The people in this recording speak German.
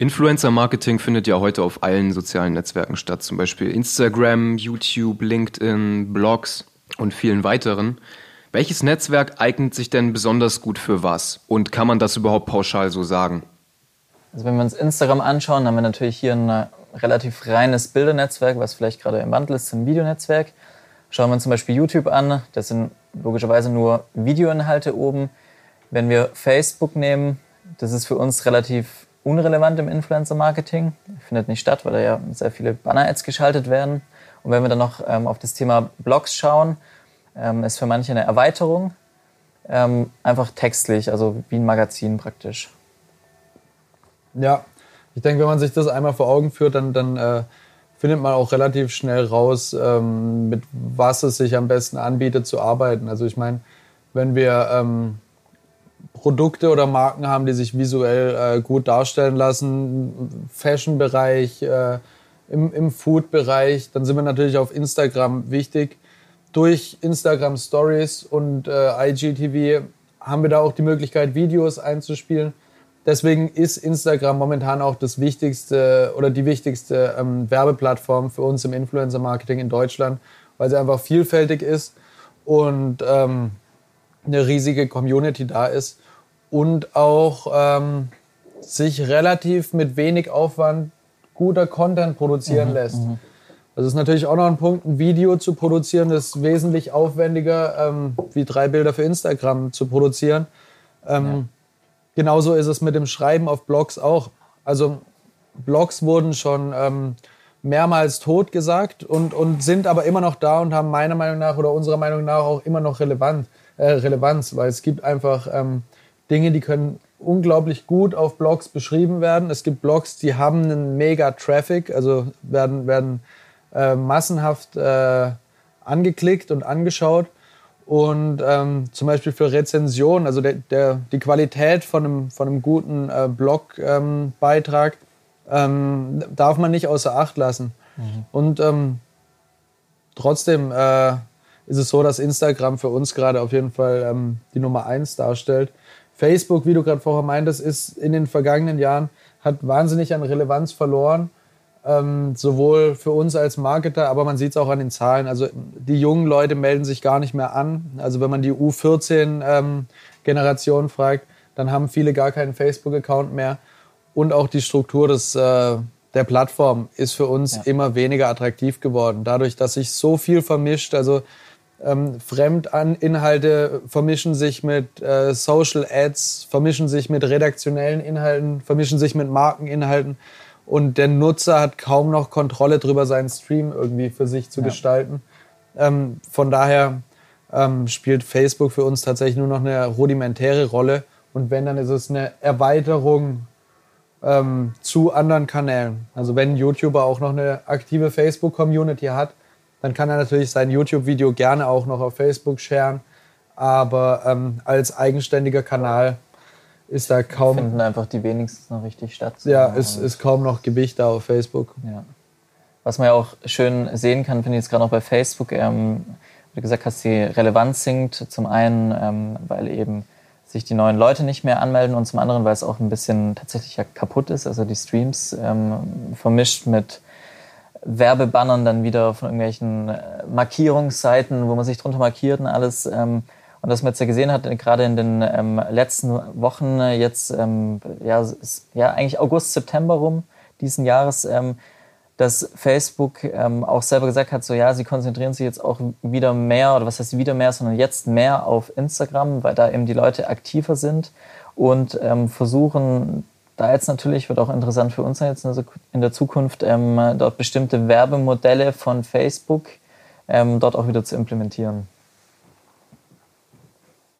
Influencer-Marketing findet ja heute auf allen sozialen Netzwerken statt, zum Beispiel Instagram, YouTube, LinkedIn, Blogs und vielen weiteren. Welches Netzwerk eignet sich denn besonders gut für was? Und kann man das überhaupt pauschal so sagen? Also wenn wir uns Instagram anschauen, haben wir natürlich hier ein äh, relativ reines Bildernetzwerk, was vielleicht gerade im Wandel ist zum Videonetzwerk. Schauen wir uns zum Beispiel YouTube an, das sind logischerweise nur Videoinhalte oben. Wenn wir Facebook nehmen, das ist für uns relativ unrelevant im Influencer-Marketing. Findet nicht statt, weil da ja sehr viele Banner-Ads geschaltet werden. Und wenn wir dann noch ähm, auf das Thema Blogs schauen, ähm, ist für manche eine Erweiterung. Ähm, einfach textlich, also wie ein Magazin praktisch. Ja, ich denke, wenn man sich das einmal vor Augen führt, dann, dann äh, findet man auch relativ schnell raus, ähm, mit was es sich am besten anbietet zu arbeiten. Also ich meine, wenn wir ähm, Produkte oder Marken haben, die sich visuell äh, gut darstellen lassen, Fashion-Bereich, äh, im, im Food-Bereich, dann sind wir natürlich auf Instagram wichtig. Durch Instagram Stories und äh, IGTV haben wir da auch die Möglichkeit, Videos einzuspielen. Deswegen ist Instagram momentan auch das wichtigste oder die wichtigste ähm, Werbeplattform für uns im Influencer-Marketing in Deutschland, weil sie einfach vielfältig ist und ähm, eine riesige Community da ist und auch ähm, sich relativ mit wenig Aufwand guter Content produzieren mhm, lässt. Mhm. Das ist natürlich auch noch ein Punkt, ein Video zu produzieren, das ist wesentlich aufwendiger, ähm, wie drei Bilder für Instagram zu produzieren. Ähm, ja. Genauso ist es mit dem Schreiben auf Blogs auch. Also Blogs wurden schon ähm, mehrmals tot gesagt und, und sind aber immer noch da und haben meiner Meinung nach oder unserer Meinung nach auch immer noch relevant, äh, Relevanz, weil es gibt einfach ähm, Dinge, die können unglaublich gut auf Blogs beschrieben werden. Es gibt Blogs, die haben einen mega Traffic, also werden, werden äh, massenhaft äh, angeklickt und angeschaut. Und ähm, zum Beispiel für Rezensionen, also der, der, die Qualität von einem, von einem guten äh, Blogbeitrag ähm, darf man nicht außer Acht lassen. Mhm. Und ähm, trotzdem äh, ist es so, dass Instagram für uns gerade auf jeden Fall ähm, die Nummer eins darstellt. Facebook, wie du gerade vorher meintest, ist in den vergangenen Jahren, hat wahnsinnig an Relevanz verloren. Ähm, sowohl für uns als Marketer, aber man sieht es auch an den Zahlen. Also die jungen Leute melden sich gar nicht mehr an. Also wenn man die U14-Generation ähm, fragt, dann haben viele gar keinen Facebook-Account mehr. Und auch die Struktur des, äh, der Plattform ist für uns ja. immer weniger attraktiv geworden. Dadurch, dass sich so viel vermischt. Also ähm, Fremdinhalte vermischen sich mit äh, Social Ads, vermischen sich mit redaktionellen Inhalten, vermischen sich mit Markeninhalten und der Nutzer hat kaum noch Kontrolle darüber, seinen Stream irgendwie für sich zu ja. gestalten. Ähm, von daher ähm, spielt Facebook für uns tatsächlich nur noch eine rudimentäre Rolle und wenn, dann ist es eine Erweiterung ähm, zu anderen Kanälen. Also wenn ein YouTuber auch noch eine aktive Facebook-Community hat, dann kann er natürlich sein YouTube-Video gerne auch noch auf Facebook sharen. Aber ähm, als eigenständiger Kanal ist da kaum. Finden einfach die wenigsten noch richtig statt. Ja, es ist kaum noch Gewicht da auf Facebook. Ja. Was man ja auch schön sehen kann, finde ich jetzt gerade auch bei Facebook, ähm, wie du gesagt hast, die Relevanz sinkt. Zum einen, ähm, weil eben sich die neuen Leute nicht mehr anmelden und zum anderen, weil es auch ein bisschen tatsächlich ja kaputt ist. Also die Streams ähm, vermischt mit Werbebannern dann wieder von irgendwelchen äh, Markierungsseiten, wo man sich drunter markiert und alles. Ähm, und das man jetzt ja gesehen hat, gerade in den ähm, letzten Wochen, äh, jetzt ähm, ja, ist, ja eigentlich August, September rum diesen Jahres, ähm, dass Facebook ähm, auch selber gesagt hat, so ja, sie konzentrieren sich jetzt auch wieder mehr, oder was heißt wieder mehr, sondern jetzt mehr auf Instagram, weil da eben die Leute aktiver sind und ähm, versuchen da jetzt natürlich, wird auch interessant für uns jetzt in der Zukunft, ähm, dort bestimmte Werbemodelle von Facebook ähm, dort auch wieder zu implementieren.